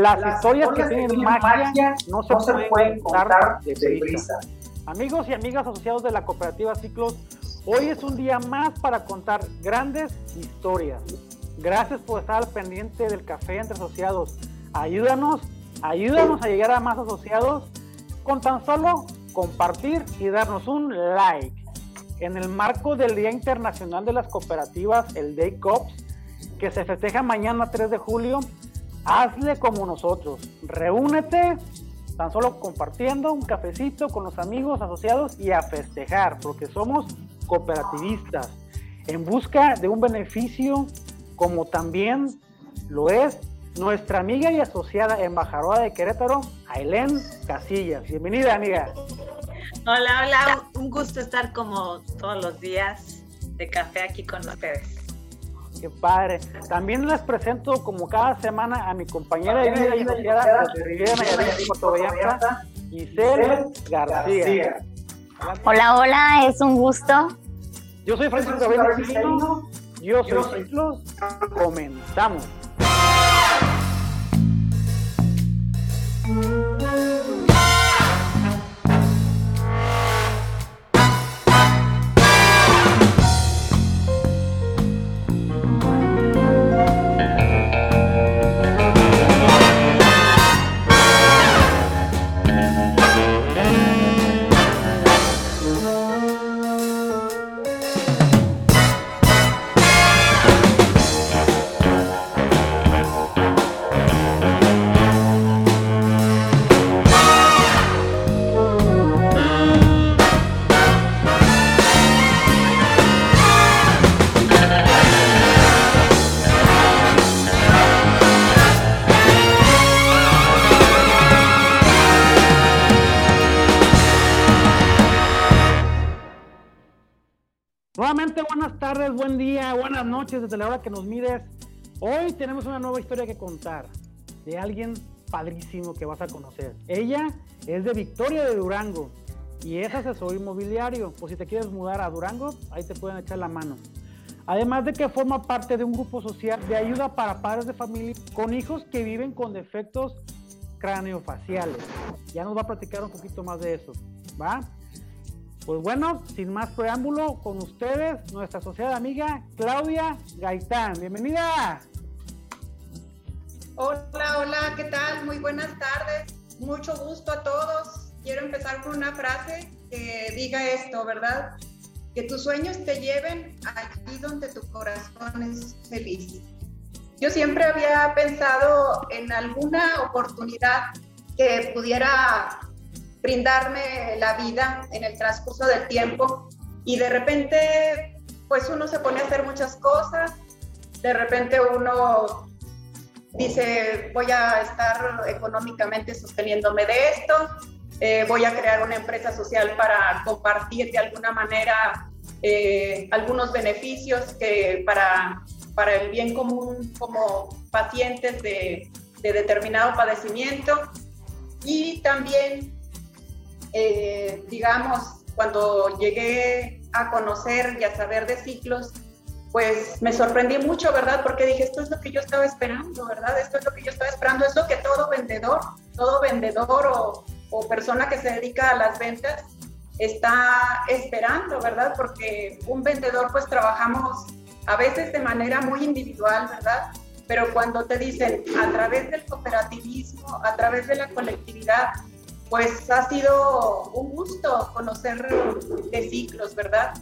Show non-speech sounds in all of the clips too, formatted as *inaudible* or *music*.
Las, historias, que tienen magia, no se, pueden contar de prisa. Amigos y amigas asociados de la cooperativa Ciclos, hoy es un día más para contar grandes historias. Gracias por estar al pendiente del café entre asociados. Ayúdanos, ayúdanos a llegar a más asociados con tan solo compartir y darnos un like. En el marco del Día Internacional de las Cooperativas, el Day Cops, que se festeja mañana 3 de julio, hazle como nosotros. Reúnete, tan solo compartiendo un cafecito con los amigos asociados y a festejar, porque somos cooperativistas en busca de un beneficio como también lo es nuestra amiga y asociada embajadora de Querétaro, Ailén Casillas. Bienvenida, amiga. Hola, hola, un gusto estar como todos los días de café aquí con ustedes. Qué padre. También les presento como cada semana a mi compañera de vida y asociada de Riviera Nayarit y Puerto Vallarta, Giselle García. Hola, hola, es un gusto. Yo soy Francisco Gabriel Yo soy Ciclos. Comenzamos. Desde la hora que nos mides. Hoy tenemos una nueva historia que contar de alguien padrísimo que vas a conocer. Ella es de Victoria de Durango y es asesor inmobiliario. Pues si te quieres mudar a Durango, ahí te pueden echar la mano. Además de que forma parte de un grupo social de ayuda para padres de familia con hijos que viven con defectos craneofaciales. Ya nos va a platicar un poquito más de eso. Pues bueno, sin más preámbulo, con ustedes, nuestra asociada amiga Claudia Gaitán. Bienvenida. Hola, hola, ¿qué tal? Muy buenas tardes. Mucho gusto a todos. Quiero empezar con una frase que diga esto, ¿verdad? Que tus sueños te lleven allí donde tu corazón es feliz. Yo siempre había pensado en alguna oportunidad que pudiera brindarme la vida en el transcurso del tiempo. Y de repente pues uno se pone a hacer muchas cosas, de repente uno dice voy a estar económicamente sosteniéndome de esto, eh, voy a crear una empresa social para compartir de alguna manera eh, algunos beneficios que para, para el bien común como pacientes de, de determinado padecimiento y también eh, digamos, cuando llegué a conocer y a saber de ciclos, pues me sorprendí mucho, ¿verdad? Porque dije, esto es lo que yo estaba esperando, ¿verdad? Esto es lo que yo estaba esperando, es lo que todo vendedor, todo vendedor o, o persona que se dedica a las ventas está esperando, ¿verdad? Porque un vendedor pues trabajamos a veces de manera muy individual, ¿verdad? Pero cuando te dicen a través del cooperativismo, a través de la colectividad, pues ha sido un gusto conocer de ciclos, ¿verdad?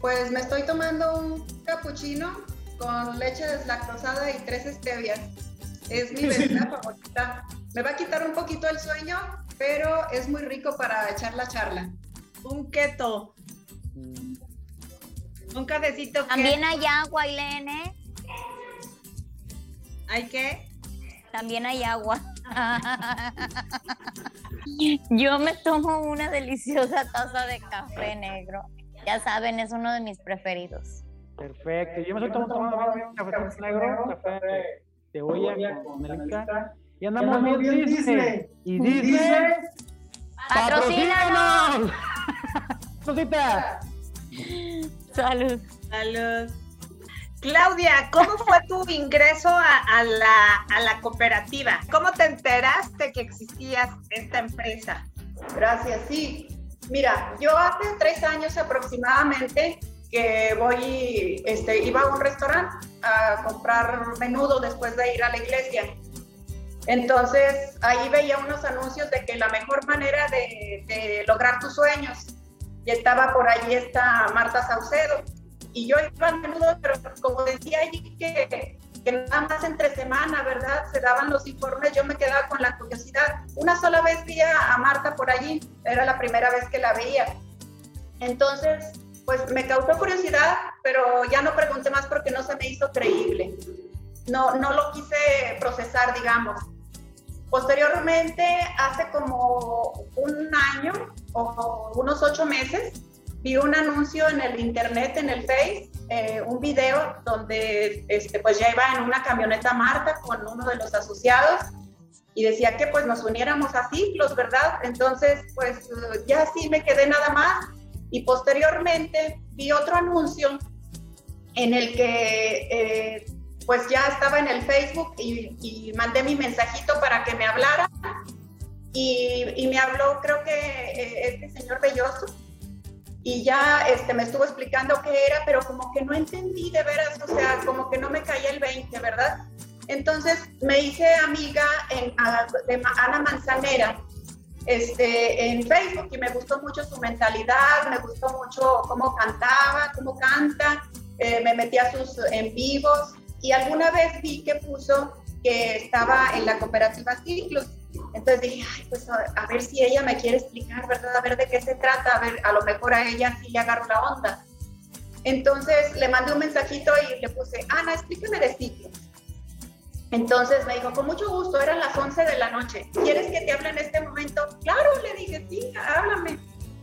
Pues me estoy tomando un cappuccino con leche deslactosada y tres stevias. Es mi *laughs* bebida favorita. Me va a quitar un poquito el sueño, pero es muy rico para echar la charla. Un keto. Un cafecito. También hay agua, Ilene. ¿Hay qué? También hay agua. Yo me tomo una deliciosa taza de café negro. Ya saben, es uno de mis preferidos. Perfecto. Yo me estoy tomando un café negro, café de olla con melca. Y andamos bien dice. Y dice. ¡Patrocínanos! *laughs* Rosita. Salud. Salud. Claudia, ¿cómo fue tu ingreso a, la, cooperativa? ¿Cómo te enteraste que existía esta empresa? Gracias, sí. Mira, yo hace tres años aproximadamente que voy, este, iba a un restaurante a comprar menudo después de ir a la iglesia. Entonces ahí veía unos anuncios de que la mejor manera de, lograr tus sueños, y estaba por allí esta Marta Saucedo, y yo iba a menudo, pero como decía allí que, que nada más entre semana, ¿verdad? Se daban los informes, yo me quedaba con la curiosidad. Una sola vez vi a Marta por allí, era la primera vez que la veía. Entonces, pues me causó curiosidad, pero ya no pregunté más porque no se me hizo creíble. No, no lo quise procesar, digamos. Posteriormente, hace como un año o unos ocho meses, vi un anuncio en el internet, en el Face, eh, un video donde este, pues ya iba en una camioneta Marta con uno de los asociados y decía que pues nos uniéramos a ciclos, ¿verdad? Entonces pues ya sí me quedé nada más y posteriormente vi otro anuncio en el que eh, pues ya estaba en el Facebook y, mandé mi mensajito para que me hablara y, y me habló creo que eh, este señor Belloso y ya este, me estuvo explicando qué era, pero como que no entendí de veras, o sea, como que no me caía el 20, ¿verdad? Entonces me hice amiga en, de Ana Manzanera este, en Facebook y me gustó mucho su mentalidad, me gustó mucho cómo cantaba, cómo canta, eh, me metí a sus en vivos y alguna vez vi que puso que estaba en la cooperativa Ciclos entonces dije, ay, pues a, ver si ella me quiere explicar, ¿verdad? A ver de qué se trata, a ver, a lo mejor a ella sí le agarro la onda. Entonces le mandé un mensajito y le puse, Ana, explícame de ciclos. Entonces me dijo, con mucho gusto, eran las 11 de la noche. ¿Quieres que te hable en este momento? Claro, le dije, sí, háblame.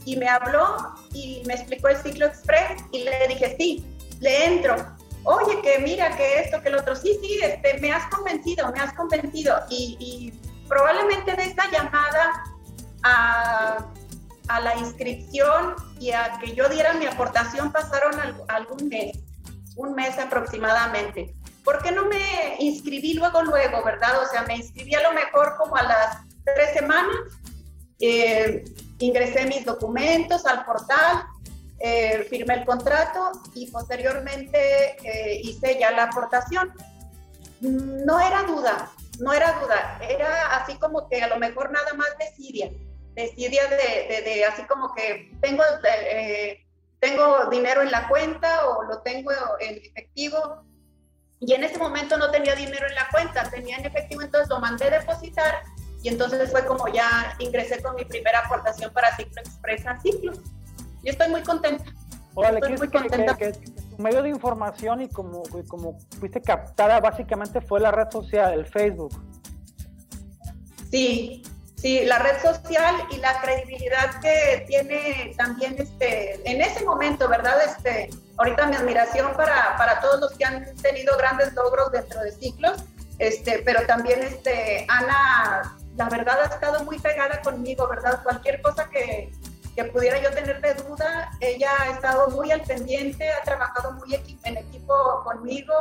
Y me habló y me explicó el ciclo express y le dije, sí, le entro. Oye, que mira, que esto, que el otro, sí, sí, este, me has convencido, me has convencido. Y, y probablemente de esta llamada a, la inscripción y a que yo diera mi aportación pasaron algún mes, un mes aproximadamente. ¿Por qué no me inscribí luego, luego, verdad? O sea, me inscribí a lo mejor como a las tres semanas, eh, ingresé mis documentos al portal, eh, firmé el contrato y posteriormente eh, hice ya la aportación. No era duda, no era duda, era así como que a lo mejor nada más decidia, decidia de, de, así como que tengo, eh, tengo dinero en la cuenta o lo tengo en efectivo. Y en ese momento no tenía dinero en la cuenta, tenía en efectivo, entonces lo mandé depositar y entonces fue como ya ingresé con mi primera aportación para Ciclo Express a Ciclo. Yo estoy muy contenta. estoy muy contenta. Que, medio de información y como, como fuiste captada básicamente fue la red social, el Facebook. Sí, sí, la red social y la credibilidad que tiene también este, en ese momento, ¿verdad? Este, ahorita mi admiración para, para todos los que han tenido grandes logros dentro de ciclos, este, pero también este, Ana, la verdad ha estado muy pegada conmigo, ¿verdad? Cualquier cosa que, que pudiera yo tener de duda. Ella ha estado muy al pendiente, ha trabajado muy en equipo conmigo,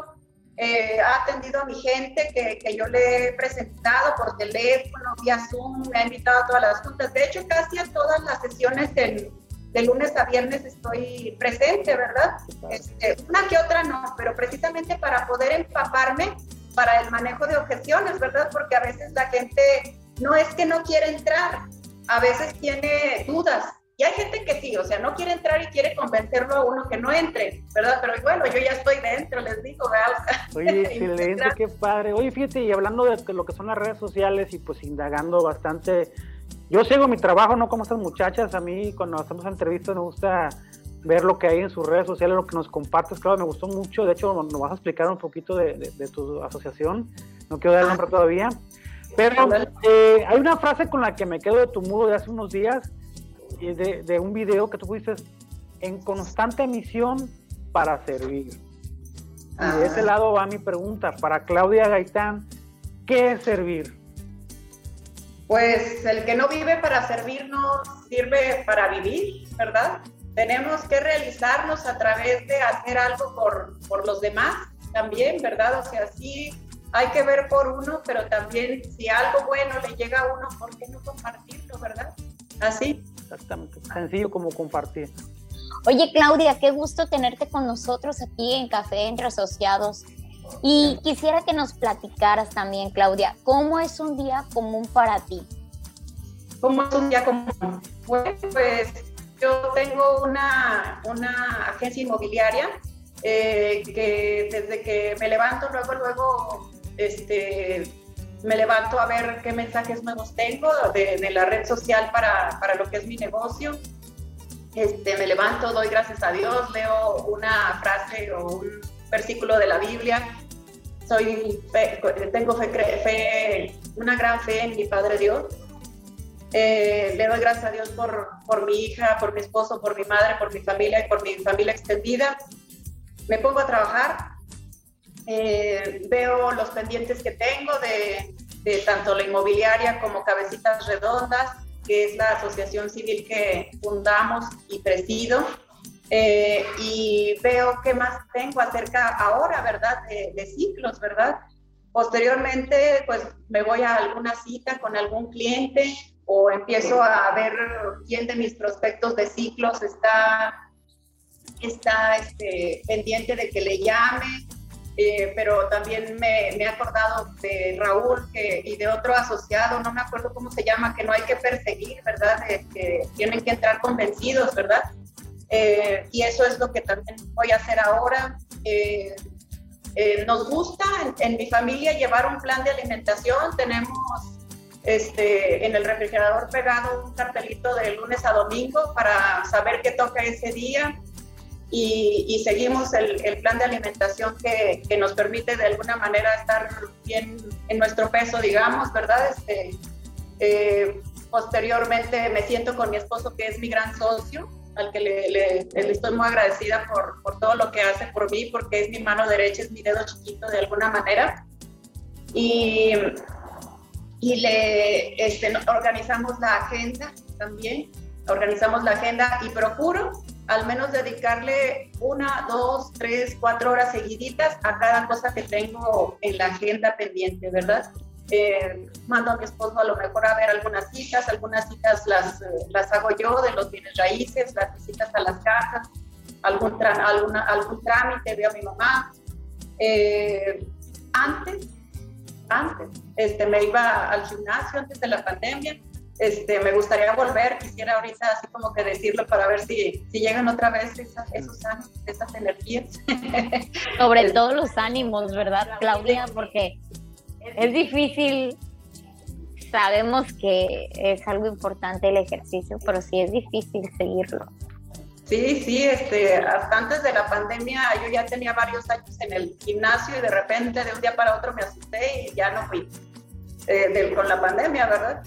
eh, ha atendido a mi gente que, yo le he presentado por teléfono, vía Zoom, me ha invitado a todas las juntas. De hecho, casi a todas las sesiones del, de lunes a viernes estoy presente, ¿verdad? Este, una que otra no, pero precisamente para poder empaparme para el manejo de objeciones, ¿verdad? Porque a veces la gente no es que no quiere entrar, a veces tiene dudas y hay gente que sí, o sea, no quiere entrar y quiere convencerlo a uno que no entre, ¿verdad? Pero bueno, yo ya estoy dentro, les digo, ¿verdad? Oye, *laughs* excelente, qué padre. Oye, fíjate, y hablando de lo que son las redes sociales y pues indagando bastante, yo sigo mi trabajo, no como estas muchachas, a mí cuando hacemos entrevistas me gusta ver lo que hay en sus redes sociales, lo que nos compartes, claro, me gustó mucho, de hecho nos vas a explicar un poquito de, de, tu asociación, no quiero dar el nombre todavía, pero eh, hay una frase con la que me quedo de tu muro de hace unos días, de, de un video que tú pusiste en constante misión para servir. Y de ese lado va mi pregunta para Claudia Gaitán, ¿qué es servir? Pues el que no vive para servir no sirve para vivir, ¿verdad? tenemos que realizarnos a través de hacer algo por, por los demás también, ¿verdad? O sea, sí hay que ver por uno, pero también si algo bueno le llega a uno, ¿por qué no compartirlo, verdad? Así. Exactamente, sencillo como compartir. Oye, Claudia, qué gusto tenerte con nosotros aquí en Café Entre Asociados. Y quisiera que nos platicaras también, Claudia, ¿cómo es un día común para ti? ¿Cómo es un día común? Bueno, pues yo tengo una, una agencia inmobiliaria eh, que desde que me levanto, luego, luego, este, me levanto a ver qué mensajes nuevos tengo de, de la red social para, para, lo que es mi negocio. Este, me levanto, doy gracias a Dios, leo una frase o un versículo de la Biblia. Soy tengo fe, fe, una gran fe en mi Padre Dios. Eh, le doy gracias a Dios por, por mi hija, por mi esposo, por mi madre, por mi familia y por mi familia extendida. Me pongo a trabajar, eh, veo los pendientes que tengo de, de, tanto la inmobiliaria como Cabecitas Redondas, que es la asociación civil que fundamos y presido. Eh, y veo qué más tengo acerca ahora, ¿verdad? De, de, ciclos, ¿verdad? Posteriormente, pues me voy a alguna cita con algún cliente o empiezo a ver quién de mis prospectos de ciclos está, está este, pendiente de que le llame. Eh, pero también me, me, he acordado de Raúl que, y de otro asociado, no me acuerdo cómo se llama, que no hay que perseguir, ¿verdad? De, que tienen que entrar convencidos, ¿verdad? Eh, y eso es lo que también voy a hacer ahora. Eh, eh, nos gusta en, en, mi familia llevar un plan de alimentación. Tenemos este, en el refrigerador pegado un cartelito de lunes a domingo para saber qué toca ese día. Y, y seguimos el, el, plan de alimentación que, que, nos permite de alguna manera estar bien en nuestro peso, digamos, ¿verdad? Este, posteriormente me siento con mi esposo, que es mi gran socio, al que le, le, le, estoy muy agradecida por, por, todo lo que hace por mí, porque es mi mano derecha, es mi dedo chiquito de alguna manera. Y, y le este, organizamos la agenda también, organizamos la agenda y procuro al menos dedicarle una, dos, tres, cuatro horas seguiditas a cada cosa que tengo en la agenda pendiente, ¿verdad? Eh, mando a mi esposo a lo mejor a ver algunas citas, algunas citas las, las hago yo de los bienes raíces, las visitas a las casas, algún trámite, veo a mi mamá. Eh, antes, antes, este, me iba al gimnasio antes de la pandemia, este, me gustaría volver, quisiera ahorita así como que decirlo para ver si, si llegan otra vez esas, esos ánimos, esas energías. *laughs* Sobre todo los ánimos, ¿verdad, Claudia? Porque es difícil, sabemos que es algo importante el ejercicio, pero sí es difícil seguirlo. Sí, sí, este, hasta antes de la pandemia yo ya tenía varios años en el gimnasio y de repente de un día para otro me asusté y ya no fui eh, de, con la pandemia, ¿verdad?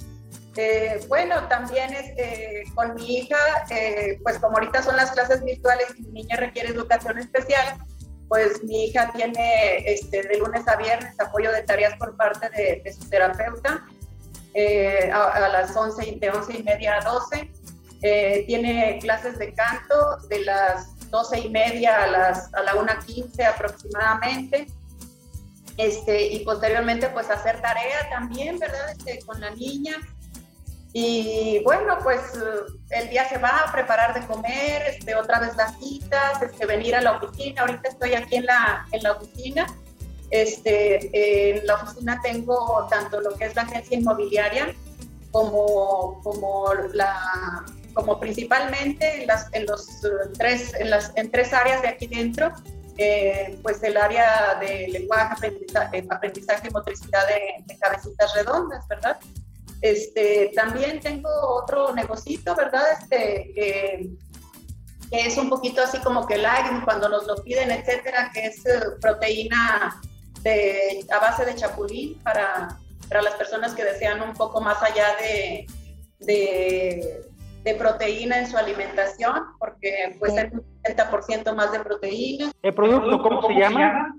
Eh, bueno, también este, con mi hija, eh, pues como ahorita son las clases virtuales y mi niña requiere educación especial, pues mi hija tiene este, de lunes a viernes apoyo de tareas por parte de, de su terapeuta eh, a, a, las 11, de 11 y media a 12. Eh, tiene clases de canto de las 12 y media a, las, a la 1.15 aproximadamente. Este, y posteriormente pues hacer tarea también, ¿verdad? Este, con la niña. Y bueno, pues el día se va a preparar de comer, este, otra vez las citas, este, venir a la oficina. Ahorita estoy aquí en la, en la oficina. Este, en la oficina tengo tanto lo que es la agencia inmobiliaria como, como, la, como principalmente en, las, en, los, tres, en, las, en tres áreas de aquí dentro. Eh, pues el área de lenguaje, aprendizaje, aprendizaje y motricidad de, de cabecitas redondas, ¿verdad? Este, también tengo otro negocito, ¿verdad? Este, que, que, es un poquito así como que light cuando nos lo piden, etcétera, que es eh, proteína de, a base de chapulín para, para las personas que desean un poco más allá de, de, de proteína en su alimentación, porque pues sí. un 70% más de proteína. ¿El producto cómo, ¿cómo se, llama? se llama?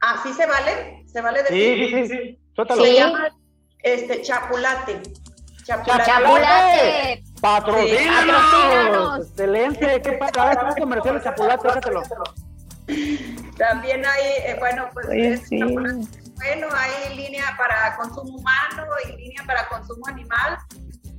Ah, sí se vale, se vale decir. Sí, sí, sí. Se llama este, chapulate. Chapulate. chapulate. ¡Patrocínanos! Excelente, qué padre. A ver, comercial de Chapulate, déjatelo. También hay, eh, bueno, pues bueno, hay línea para consumo humano y línea para consumo animal.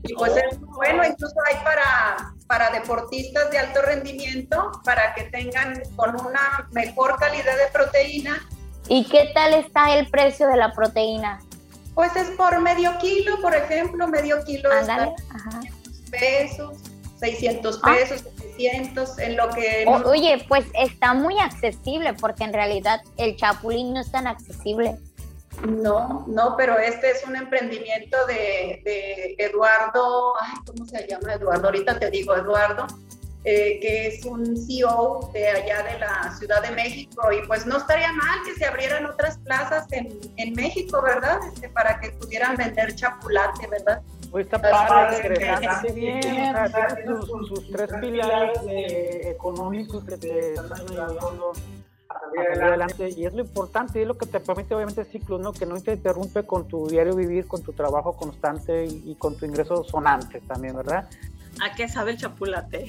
Y pues es bueno, incluso hay para, para deportistas de alto rendimiento, para que tengan con una mejor calidad de proteína. ¿Y qué tal está el precio de la proteína? Pues es por medio kilo, por ejemplo, medio kilo Ándale, pesos, 600 ah. pesos, 700, en lo que... oye, pues está muy accesible, porque en realidad el chapulín no es tan accesible. No, no, pero este es un emprendimiento de, Eduardo, ay, ¿cómo se llama Eduardo? Ahorita te digo, Eduardo, eh, que es un CEO de allá de la Ciudad de México y pues no estaría mal que se abrieran otras plazas en, en México, ¿verdad? Este, para que pudieran vender chapulate, ¿verdad? Pues está padre, bien, sus, sus, tres pilares económicos que te están ayudando adelante y es lo importante y es lo que te permite obviamente ciclos, ¿no? Que no te interrumpe con tu diario vivir, con tu trabajo constante y, con tu ingreso sonante también, ¿verdad? ¿A qué sabe el chapulate?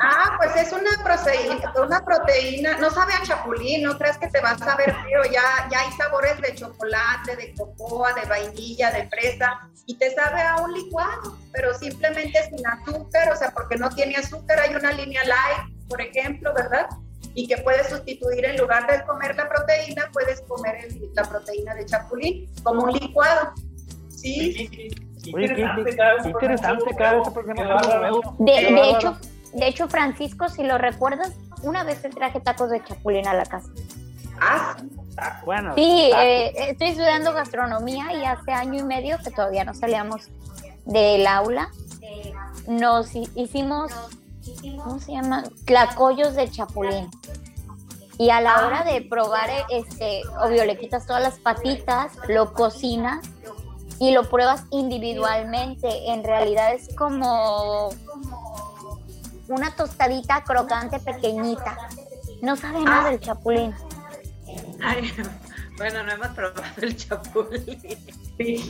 Ah, pues es una proteína, una proteína, no sabe a chapulín, no crees que te va a saber feo, ya, ya hay sabores de chocolate, de cocoa, de vainilla, de fresa, y te sabe a un licuado, pero simplemente sin azúcar, o sea, porque no tiene azúcar, hay una línea light, por ejemplo, ¿verdad? y que puedes sustituir en lugar de comer la proteína, puedes comer la proteína de chapulín como un licuado. ¿Sí? Interesante, cada de, de hecho, de hecho, Francisco, si lo recuerdas, una vez te traje tacos de chapulín a la casa. Ah, bueno. Sí, eh, estoy estudiando gastronomía y hace año y medio que todavía no salíamos del aula, nos hicimos ¿cómo se llama? Tlacoyos de chapulín. Y a la hora de probar, este, obvio, le quitas todas las patitas, lo cocinas y lo pruebas individualmente. En realidad es como una tostadita crocante pequeñita. No sabe nada del chapulín. *laughs* Bueno, no hemos probado el chapulín.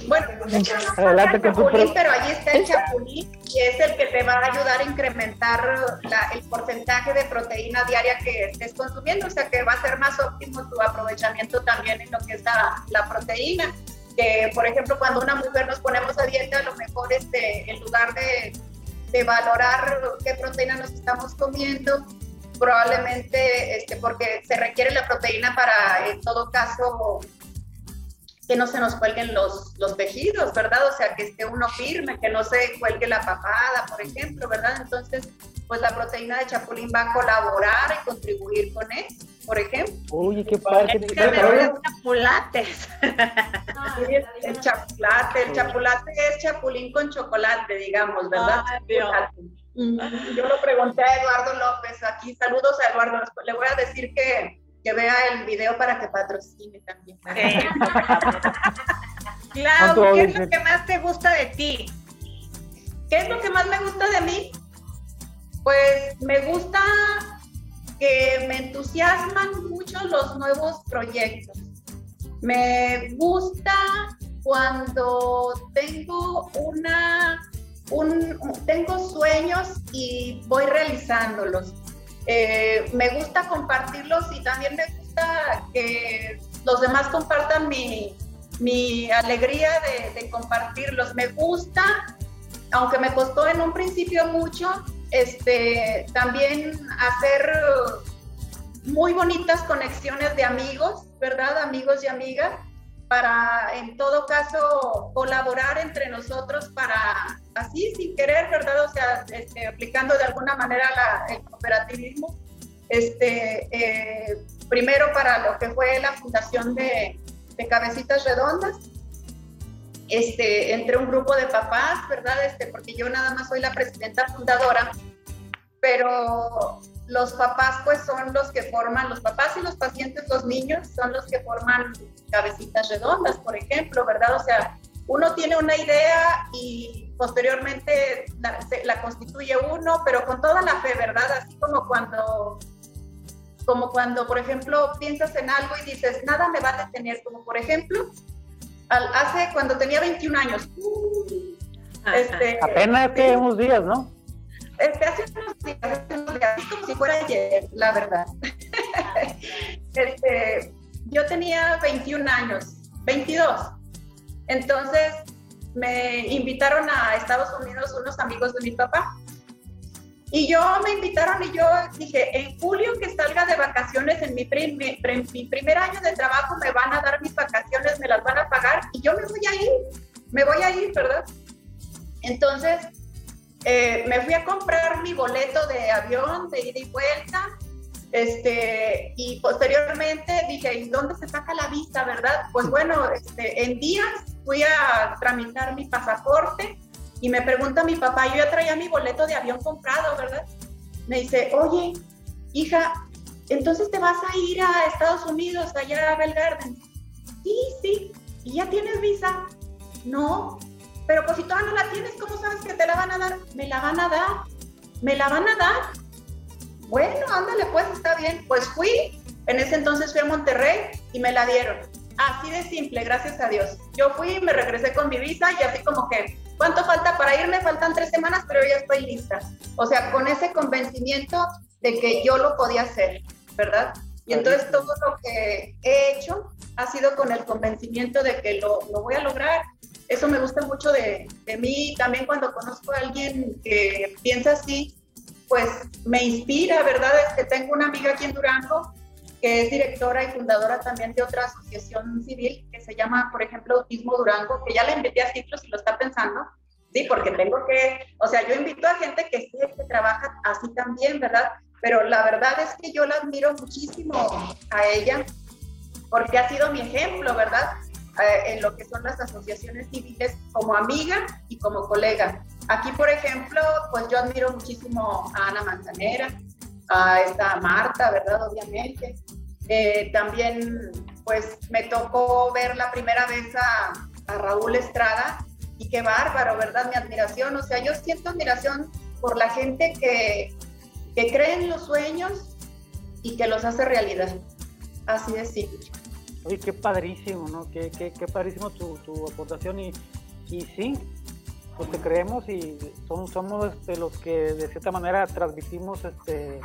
Bueno, pues el chapulín, pero allí está el chapulín y es el que te va a ayudar a incrementar el porcentaje de proteína diaria que estés consumiendo, o sea que va a ser más óptimo tu aprovechamiento también en lo que es la, proteína. Que, por ejemplo, cuando una mujer nos ponemos a dieta, a lo mejor este, en lugar de, de valorar qué proteína nos estamos comiendo, probablemente este, porque se requiere la proteína para, en todo caso, que no se nos cuelguen los, los tejidos, ¿verdad? O sea, que esté uno firme, que no se cuelgue la papada, por ejemplo, ¿verdad? Entonces, pues la proteína de chapulín va a colaborar y contribuir con eso, por ejemplo. Uy, qué padre. Es que me chapulates. *laughs* el chapulate, el chapulate es chapulín con chocolate, digamos, ¿verdad? Yo lo pregunté a Eduardo López aquí. Saludos a Eduardo. Le voy a decir que, que vea el video para que patrocine también. *laughs* Clau, ¿qué es lo que más te gusta de ti? ¿Qué es lo que más me gusta de mí? Pues me gusta que me entusiasman mucho los nuevos proyectos. Me gusta cuando tengo una tengo sueños y voy realizándolos. Eh, me gusta compartirlos y también me gusta que los demás compartan mi, mi alegría de, compartirlos. Me gusta, aunque me costó en un principio mucho, este, también hacer muy bonitas conexiones de amigos, ¿verdad? Amigos y amigas para en todo caso colaborar entre nosotros para así sin querer, ¿verdad? O sea, este, aplicando de alguna manera el cooperativismo. Este, eh, primero para lo que fue la fundación de, de, Cabecitas Redondas, este, entre un grupo de papás, ¿verdad? Este, porque yo nada más soy la presidenta fundadora, pero los papás pues son los que forman, los papás y los pacientes, los niños son los que forman cabecitas redondas, por ejemplo, ¿verdad? O sea, uno tiene una idea y posteriormente la, constituye uno, pero con toda la fe, ¿verdad? Así como cuando, como cuando, por ejemplo, piensas en algo y dices, nada me va a detener, como por ejemplo, hace cuando tenía 21 años, Este, Apenas que unos días, ¿no? Este, hace unos días, como si fuera ayer, la verdad. *laughs* este, yo tenía 21 años, 22. Entonces me invitaron a Estados Unidos unos amigos de mi papá. Y yo me invitaron y yo dije, en julio que salga de vacaciones, en mi, mi, primer año de trabajo me van a dar mis vacaciones, me las van a pagar y yo me voy a ir, me voy a ir, ¿verdad? Entonces, eh, me fui a comprar mi boleto de avión de ida y vuelta, este, y posteriormente dije, ¿y dónde se saca la visa, verdad? Pues bueno, este, en días fui a tramitar mi pasaporte y me pregunta mi papá, yo ya traía mi boleto de avión comprado, ¿verdad? Me dice, oye, hija, entonces te vas a ir a Estados Unidos, allá a Belgarden. Sí, sí, ¿y ya tienes visa? No, pero pues si todavía no la tienes, ¿cómo sabes que te la van a dar? Me la van a dar, me la van a dar. Bueno, ándale, pues está bien. Pues fui, en ese entonces fui a Monterrey y me la dieron. Así de simple, gracias a Dios. Yo fui, me regresé con mi visa y así como que ¿Cuánto falta para irme? Faltan tres semanas, pero ya estoy lista. O sea, con ese convencimiento de que yo lo podía hacer, ¿verdad? Y entonces todo lo que he hecho ha sido con el convencimiento de que lo, lo voy a lograr. Eso me gusta mucho de, de, mí. También cuando conozco a alguien que piensa así, pues me inspira, ¿verdad? Es que tengo una amiga aquí en Durango que es directora y fundadora también de otra asociación civil que se llama, por ejemplo, Autismo Durango, que ya le invité a ciclos y lo está pensando, sí, porque tengo que, o sea, yo invito a gente que sé que trabaja así también, ¿verdad? Pero la verdad es que yo la admiro muchísimo a ella, porque ha sido mi ejemplo, ¿verdad? Eh, en lo que son las asociaciones civiles como amiga y como colega. Aquí, por ejemplo, pues yo admiro muchísimo a Ana Manzanera, a esta Marta, ¿verdad? Obviamente. Eh, también, pues, me tocó ver la primera vez a, a, Raúl Estrada y qué bárbaro, ¿verdad? Mi admiración, o sea, yo siento admiración por la gente que, que cree en los sueños y que los hace realidad. Así de simple. Oye, qué padrísimo, ¿no? Qué, qué, qué padrísimo tu, tu aportación y, y sí, pues te creemos y son, somos este, los que de cierta manera transmitimos este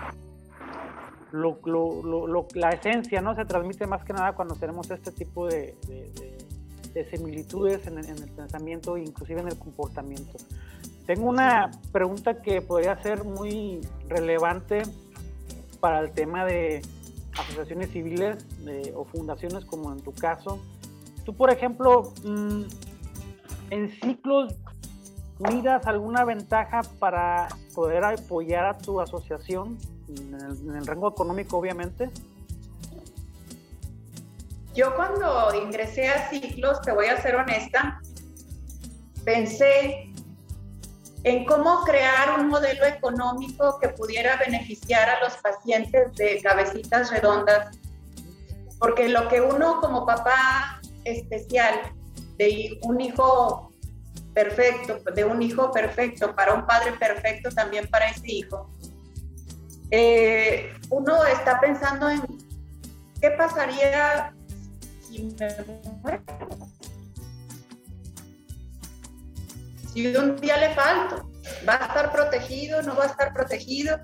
lo, lo, la esencia, ¿no? Se transmite más que nada cuando tenemos este tipo de, de, similitudes en, el pensamiento, inclusive en el comportamiento. Tengo una pregunta que podría ser muy relevante para el tema de asociaciones civiles o fundaciones como en tu caso. Tú, por ejemplo, mm, en ciclos ¿Miras alguna ventaja para poder apoyar a tu asociación en el, rango económico, obviamente? Yo cuando ingresé a ciclos, te voy a ser honesta, pensé en cómo crear un modelo económico que pudiera beneficiar a los pacientes de cabecitas redondas, porque lo que uno como papá especial de un hijo perfecto, de un hijo perfecto, para un padre perfecto también para ese hijo, eh, uno está pensando en qué pasaría si me muero. Si un día le falto, ¿va a estar protegido? ¿No va a estar protegido?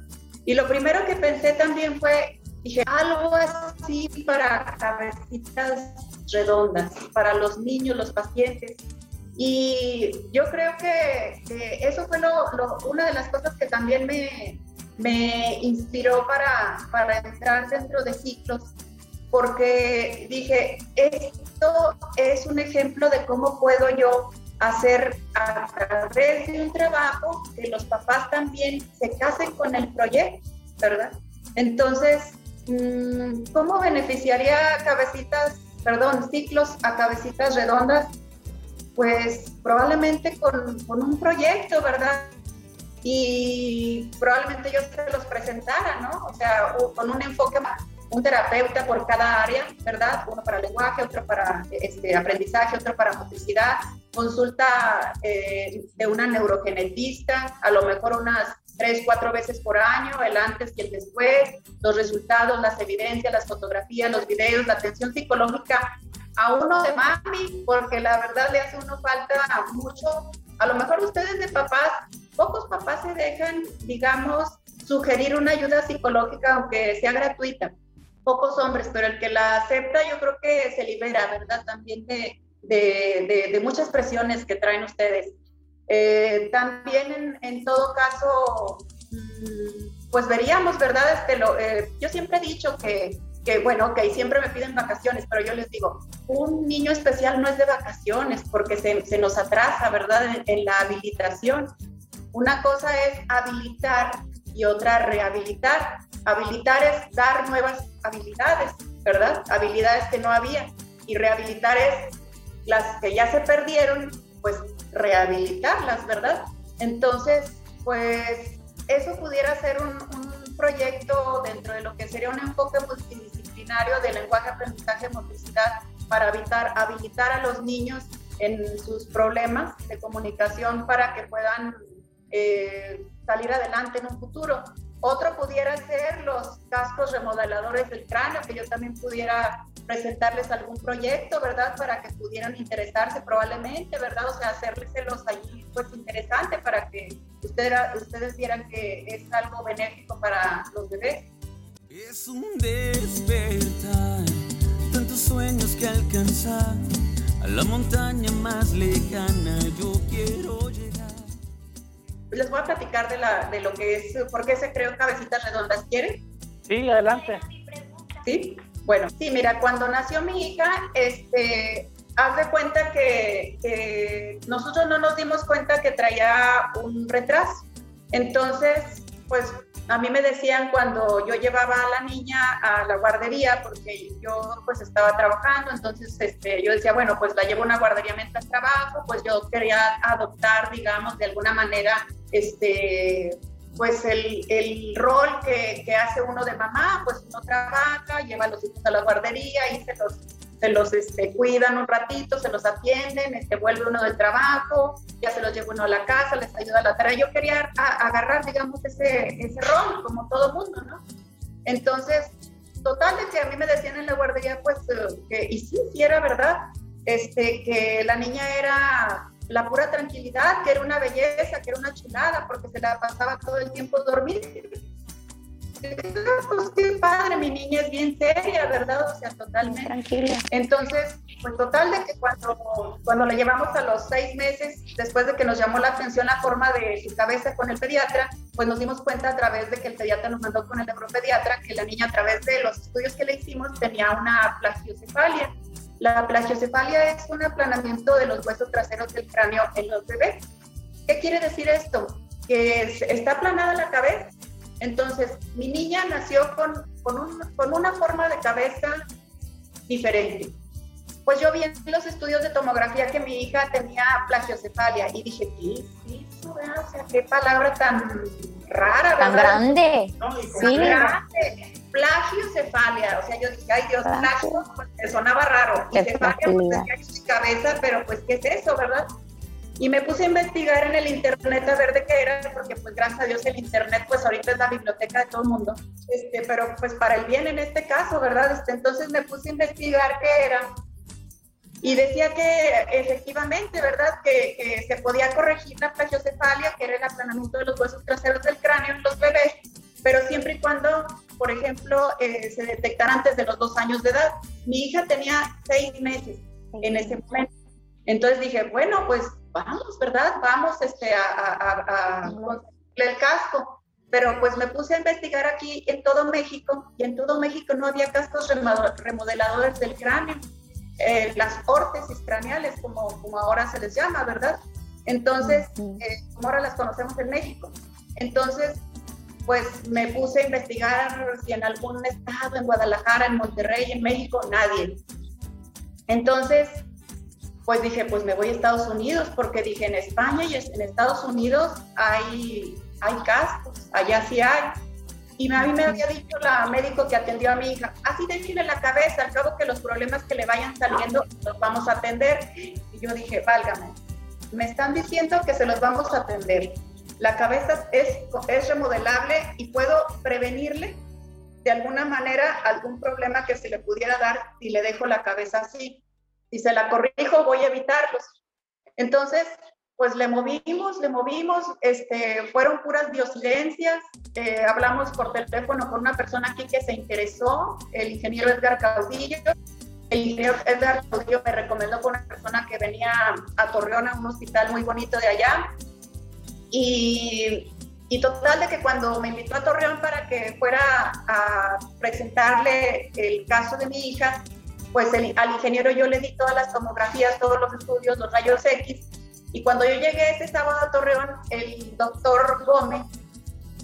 Y lo primero que pensé también fue, dije, algo así para cabecitas redondas, para los niños, los pacientes, y yo creo que, eso fue una de las cosas que también me, me inspiró para, para entrar dentro de ciclos, porque dije, esto es un ejemplo de cómo puedo yo hacer a través de un trabajo que los papás también se casen con el proyecto, ¿verdad? Entonces, mm, ¿cómo beneficiaría cabecitas, perdón, ciclos a cabecitas redondas? Pues probablemente con, un proyecto, ¿verdad? Y probablemente yo se los presentara, ¿no? O sea, con un enfoque más un terapeuta por cada área, ¿verdad? Uno para lenguaje, otro para este, aprendizaje, otro para motricidad, consulta eh, de una neurogenetista, a lo mejor unas tres, cuatro veces por año, el antes y el después, los resultados, las evidencias, las fotografías, los videos, la atención psicológica a uno de mami, porque la verdad le hace uno falta mucho A lo mejor ustedes de papás, pocos papás se dejan, digamos, sugerir una ayuda psicológica, aunque sea gratuita. Pocos hombres, pero el que la acepta, yo creo que se libera, ¿verdad? También de, de, de, muchas presiones que traen ustedes. Eh, también en, en, todo caso, mm, pues veríamos, ¿verdad? Este, lo, eh, yo siempre he dicho que que bueno, ok, siempre me piden vacaciones, pero yo les digo, un niño especial no es de vacaciones porque se, se nos atrasa, ¿verdad? En, la habilitación. Una cosa es habilitar y otra rehabilitar. Habilitar es dar nuevas habilidades, ¿verdad? Habilidades que no había. Y rehabilitar es las que ya se perdieron, pues rehabilitarlas, ¿verdad? Entonces, pues eso pudiera ser un, un proyecto dentro de lo que sería un enfoque multidisciplinario de lenguaje, aprendizaje, motricidad para habilitar, habilitar a los niños en sus problemas de comunicación para que puedan eh, salir adelante en un futuro. Otro pudiera ser los cascos remodeladores del cráneo, que yo también pudiera presentarles algún proyecto, ¿verdad? Para que pudieran interesarse probablemente, ¿verdad? O sea, hacérselos allí, pues interesante para que ustedes, ustedes vieran que es algo benéfico para los bebés. Es un despertar, tantos sueños que alcanzar, a la montaña más lejana yo quiero llegar les voy a platicar de, la, de lo que es, por qué se creó Cabecitas Redondas. ¿Quieren? Sí, adelante. Sí, bueno, sí, mira, cuando nació mi hija, este, haz de cuenta que, que nosotros no nos dimos cuenta que traía un retraso. Entonces, pues a mí me decían cuando yo llevaba a la niña a la guardería, porque yo pues estaba trabajando, entonces este, yo decía, bueno, pues la llevo a una guardería mientras trabajo, pues yo quería adoptar, digamos, de alguna manera, este, pues el, el rol que, que, hace uno de mamá, pues uno trabaja, lleva a los hijos a la guardería y se los se los este, cuidan un ratito, se los atienden, este, vuelve uno del trabajo, ya se los lleva uno a la casa, les ayuda a la tarea. Yo quería agarrar, digamos, ese, ese rol, como todo mundo, ¿no? Entonces, total de que a mí me decían en la guardería, pues, eh, que, y sí, sí era verdad, este, que la niña era la pura tranquilidad, que era una belleza, que era una chulada, porque se la pasaba todo el tiempo dormida pues qué padre, mi niña es bien seria, ¿verdad? O sea, totalmente. Tranquila. Entonces, pues total de que cuando, cuando la llevamos a los seis meses, después de que nos llamó la atención la forma de su cabeza con el pediatra, pues nos dimos cuenta a través de que el pediatra nos mandó con el neuropediatra que la niña a través de los estudios que le hicimos tenía una plagiocefalia. La plagiocefalia es un aplanamiento de los huesos traseros del cráneo en los bebés. ¿Qué quiere decir esto? Que está aplanada la cabeza entonces, mi niña nació con, con, una forma de cabeza diferente. Pues yo vi en los estudios de tomografía que mi hija tenía plagiocefalia y dije, ¿qué es eso? O sea, qué palabra tan rara, Tan grande. sí. grande. Plagiocefalia. O sea, yo dije, ay Dios, plagio, pues sonaba raro. Y cefalia, pues es mi cabeza, pero pues, ¿qué es eso, verdad? Y me puse a investigar en el internet a ver de qué era, porque pues gracias a Dios el internet pues ahorita es la biblioteca de todo el mundo, este, pero pues para el bien en este caso, ¿verdad? Este, entonces me puse a investigar qué era y decía que efectivamente, ¿verdad? Que, que, se podía corregir la plagiocefalia, que era el aplanamiento de los huesos traseros del cráneo en los bebés, pero siempre y cuando, por ejemplo, eh, se detectara antes de los dos años de edad. Mi hija tenía seis meses en ese momento. Entonces dije, bueno, pues vamos, ¿verdad? Vamos este, a, a, a, el casco. Pero pues me puse a investigar aquí en todo México y en todo México no había cascos remodeladores del cráneo, eh, las órtesis craneales, como, como ahora se les llama, ¿verdad? Entonces, eh, como ahora las conocemos en México. Entonces, pues me puse a investigar si en algún estado, en Guadalajara, en Monterrey, en México, nadie. Entonces, pues dije, pues me voy a Estados Unidos, porque dije, en España y en Estados Unidos hay, hay cascos, allá sí hay. Y a mí me había dicho la médico que atendió a mi hija, así déjenle la cabeza, al cabo que los problemas que le vayan saliendo los vamos a atender. Y yo dije, válgame, me están diciendo que se los vamos a atender. La cabeza es, es remodelable y puedo prevenirle de alguna manera algún problema que se le pudiera dar si le dejo la cabeza así si se la corrijo, voy a evitarlos. Entonces, pues le movimos, le movimos, este, fueron puras diosidencias, eh, hablamos por teléfono con una persona aquí que se interesó, el ingeniero Edgar Caudillo, el ingeniero Edgar Caudillo me recomendó con una persona que venía a Torreón, a un hospital muy bonito de allá, y, y total de que cuando me invitó a Torreón para que fuera a presentarle el caso de mi hija, pues al ingeniero yo le di todas las tomografías, todos los estudios, los rayos X, y cuando yo llegué ese sábado a Torreón, el doctor Gómez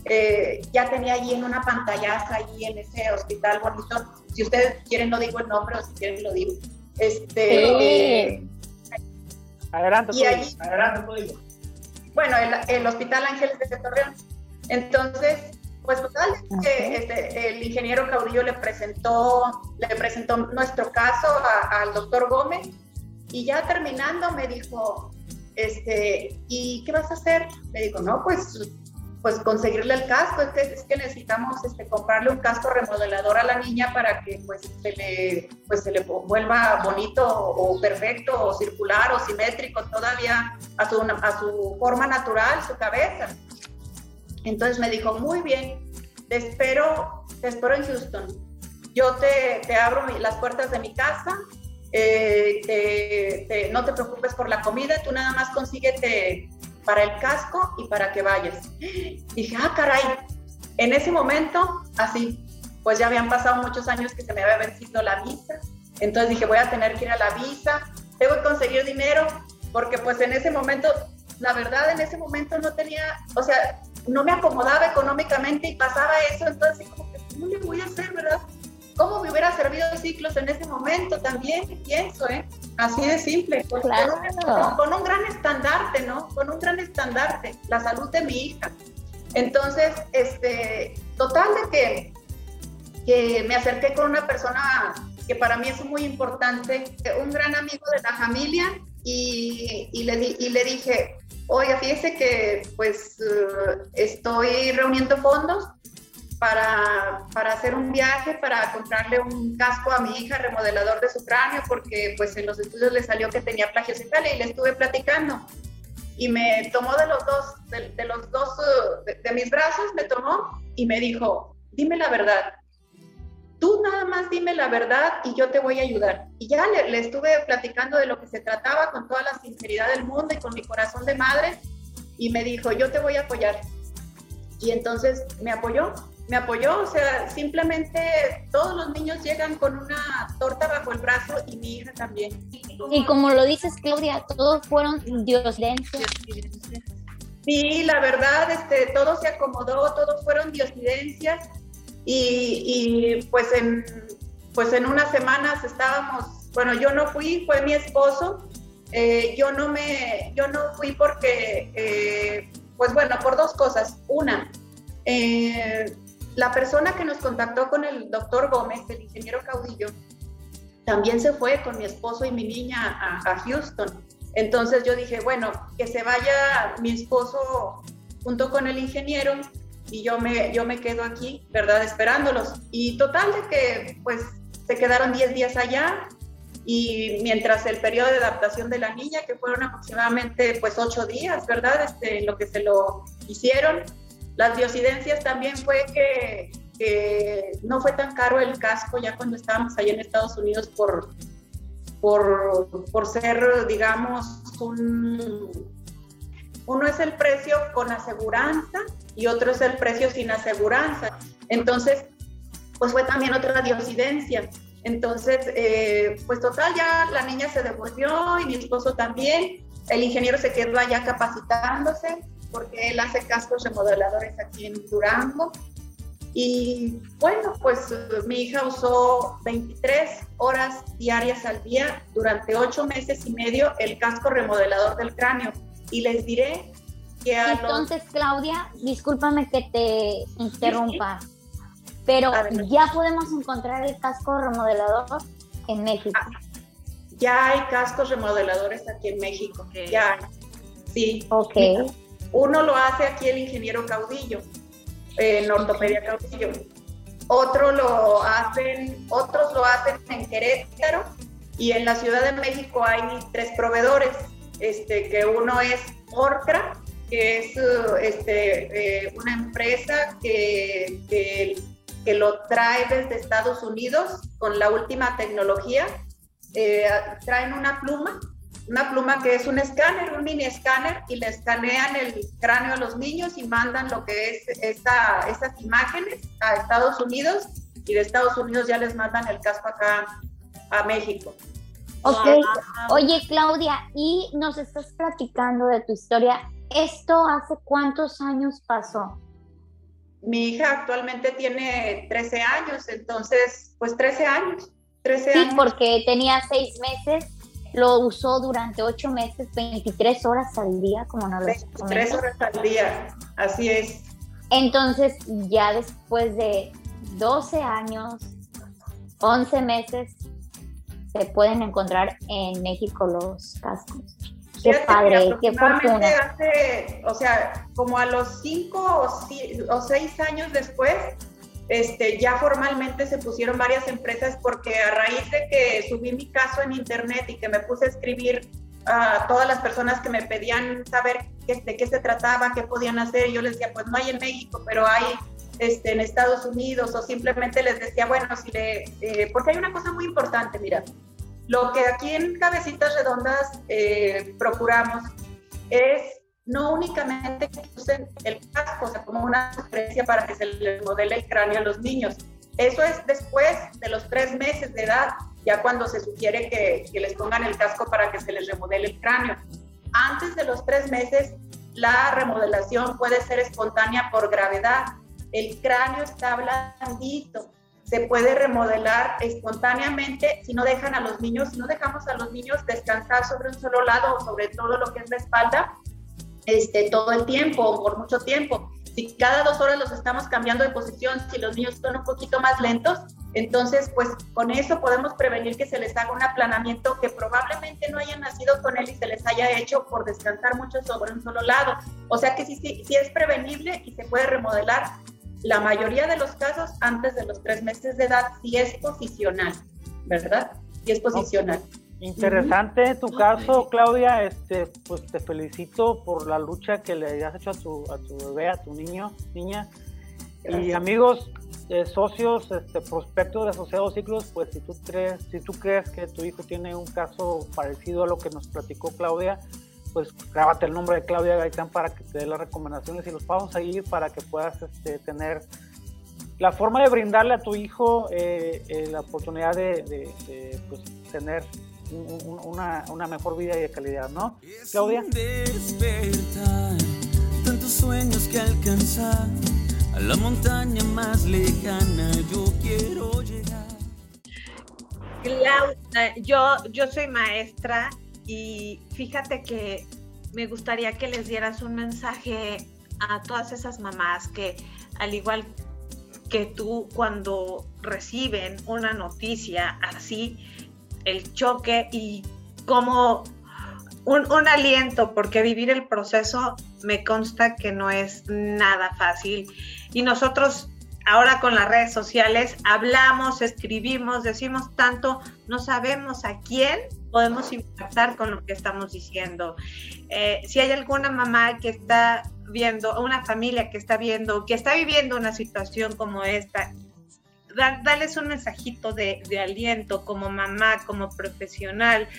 eh, ya tenía allí en una pantallaza, allí en ese hospital bonito, si ustedes quieren no digo el nombre o si quieren lo digo. Este, adelante, y allí, adelante, Bueno, el, el, Hospital Ángeles de Torreón. Entonces, pues total, este, el ingeniero Caudillo le presentó, le presentó nuestro caso al doctor Gómez y ya terminando me dijo, este, ¿y qué vas a hacer? Me dijo, no, pues, pues conseguirle el casco, es que, es que necesitamos este, comprarle un casco remodelador a la niña para que pues se le, pues, se le vuelva bonito o perfecto o circular o simétrico todavía a su, a su forma natural, su cabeza. Entonces me dijo, muy bien, te espero, te espero en Houston. Yo te, te abro las puertas de mi casa, eh, no te preocupes por la comida, tú nada más consíguete para el casco y para que vayas. Dije, ah, caray, en ese momento, así, pues ya habían pasado muchos años que se me había vencido la visa, entonces dije, voy a tener que ir a la visa, tengo que conseguir dinero, porque pues en ese momento, la verdad, en ese momento no tenía, o sea, no me acomodaba económicamente y pasaba eso, entonces como que, ¿cómo le voy a hacer, verdad? ¿Cómo me hubiera servido ciclos en ese momento también? Pienso, ¿eh? Así de simple, con, un, gran estandarte, ¿no? Con un gran estandarte, la salud de mi hija. Entonces, este, total de que, que me acerqué con una persona que para mí es muy importante, un gran amigo de la familia, y, y, le, y le dije, oiga, fíjese que pues eh, estoy reuniendo fondos para, para, hacer un viaje, para comprarle un casco a mi hija, remodelador de su cráneo, porque pues en los estudios le salió que tenía plagiocefalia y le estuve platicando. Y me tomó de los dos, de, los dos, de, de mis brazos, me tomó y me dijo, dime la verdad, tú nada más dime la verdad y yo te voy a ayudar. Y ya le, estuve platicando de lo que se trataba con toda la sinceridad del mundo y con mi corazón de madre y me dijo, yo te voy a apoyar. Y entonces me apoyó, me apoyó, o sea, simplemente todos los niños llegan con una torta bajo el brazo y mi hija también. Y como lo dices, Claudia, todos fueron diosidencias. Sí, la verdad, este, todo se acomodó, todos fueron diosidencias y, pues, en, pues en unas semanas estábamos, bueno, yo no fui, fue mi esposo, eh, yo, no me, yo no fui porque, eh, pues bueno, por dos cosas. Una, eh, la persona que nos contactó con el doctor Gómez, el ingeniero Caudillo, también se fue con mi esposo y mi niña a, a Houston. Entonces yo dije, bueno, que se vaya mi esposo junto con el ingeniero y yo me, yo me quedo aquí, ¿verdad? Esperándolos. Y total de que pues se quedaron 10 días allá y mientras el periodo de adaptación de la niña, que fueron aproximadamente pues 8 días, ¿verdad? Este, lo que se lo hicieron. Las diosidencias también fue que, que no fue tan caro el casco ya cuando estábamos allá en Estados Unidos por, por, por ser, digamos, un, uno es el precio con aseguranza y otro es el precio sin aseguranza. Entonces, pues fue también otra diosidencia. Entonces, eh, pues total, ya la niña se devolvió y mi esposo también. El ingeniero se quedó allá capacitándose porque él hace cascos remodeladores aquí en Durango. Y bueno, pues mi hija usó 23 horas diarias al día durante 8 meses y medio el casco remodelador del cráneo. Y les diré entonces, Claudia, discúlpame que te interrumpa, pero ya podemos encontrar el casco remodelador en México. Ah, ya hay cascos remodeladores aquí en México, ya hay. Sí. Ok. Uno lo hace aquí el ingeniero Caudillo, en ortopedia Caudillo. Otro lo hacen, otros lo hacen en Querétaro y en la Ciudad de México hay tres proveedores, este, que uno es Orcra, que es uh, este, eh, una empresa que, que, lo trae desde Estados Unidos con la última tecnología. Eh, traen una pluma, una pluma que es un escáner, un mini escáner, y le escanean el cráneo a los niños y mandan lo que es esa, esas imágenes a Estados Unidos y de Estados Unidos ya les mandan el casco acá a México. Ok. Oye, Claudia, y nos estás platicando de tu historia. ¿Esto hace cuántos años pasó? Mi hija actualmente tiene 13 años, entonces, pues 13 años. 13 sí, porque tenía 6 meses, lo usó durante 8 meses, 23 horas al día, como nos lo 23 horas al día, así es. Entonces, ya después de 12 años, 11 meses, se pueden encontrar en México los cascos. Qué padre, qué fortuna. o sea, como a los 5 o 6 años después, este, ya formalmente se pusieron varias empresas porque a raíz de que subí mi caso en internet y que me puse a escribir a todas las personas que me pedían saber de qué se trataba, qué podían hacer, yo les decía, pues no hay en México, pero hay este, en Estados Unidos o simplemente les decía, bueno, si le, eh, porque hay una cosa muy importante, mira, lo que aquí en Cabecitas Redondas eh, procuramos es no únicamente que usen el casco, o sea, como una sugerencia para que se les modele el cráneo a los niños. Eso es después de los tres meses de edad, ya cuando se sugiere que, que les pongan el casco para que se les remodele el cráneo. Antes de los tres meses, la remodelación puede ser espontánea por gravedad el cráneo está blandito, se puede remodelar espontáneamente si no dejan a los niños, si no dejamos a los niños descansar sobre un solo lado o sobre todo lo que es la espalda, este, todo el tiempo o por mucho tiempo. Si cada dos horas los estamos cambiando de posición, si los niños son un poquito más lentos, entonces pues con eso podemos prevenir que se les haga un aplanamiento que probablemente no hayan nacido con él y se les haya hecho por descansar mucho sobre un solo lado. O sea que sí, sí, sí es prevenible y se puede remodelar la mayoría de los casos antes de los tres meses de edad si es posicional, ¿verdad? Si es posicional. Interesante tu caso, Claudia. Este, pues te felicito por la lucha que le has hecho a tu, a tu bebé, a tu niño, niña. Y amigos, eh, socios, este, prospectos de asociados ciclos, pues si tú crees, si tú crees que tu hijo tiene un caso parecido a lo que nos platicó Claudia, pues grábate el nombre de Claudia Gaitán para que te dé las recomendaciones y los pasos a seguir para que puedas este, tener la forma de brindarle a tu hijo eh, eh, la oportunidad de, pues, tener una, una, mejor vida y de calidad, ¿no? Claudia. Despertar, tantos sueños que alcanzar, a la montaña más lejana yo quiero llegar. Claudia, yo, yo soy maestra y fíjate que me gustaría que les dieras un mensaje a todas esas mamás que, al igual que tú, cuando reciben una noticia así, el choque y como un, aliento, porque vivir el proceso me consta que no es nada fácil. Y nosotros ahora con las redes sociales hablamos, escribimos, decimos tanto, no sabemos a quién podemos impactar con lo que estamos diciendo. Eh, si hay alguna mamá que está viendo, una familia que está viendo, que está viviendo una situación como esta, darles un mensajito de, de, aliento como mamá, como profesional,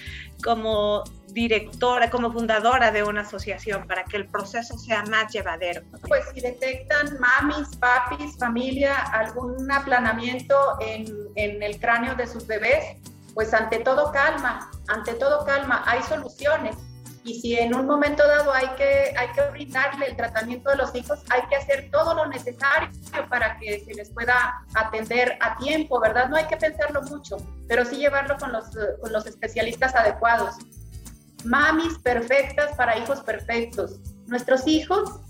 como directora, como fundadora de una asociación para que el proceso sea más llevadero. Pues si detectan mamis, papis, familia, algún aplanamiento en, en el cráneo de sus bebés, pues ante todo calma, ante todo calma, hay soluciones. Y si en un momento dado hay que, hay que brindarle el tratamiento de los hijos, hay que hacer todo lo necesario para que se les pueda atender a tiempo, ¿verdad? No hay que pensarlo mucho, pero sí llevarlo con los, con los especialistas adecuados. Mamis perfectas para hijos perfectos. Nuestros hijos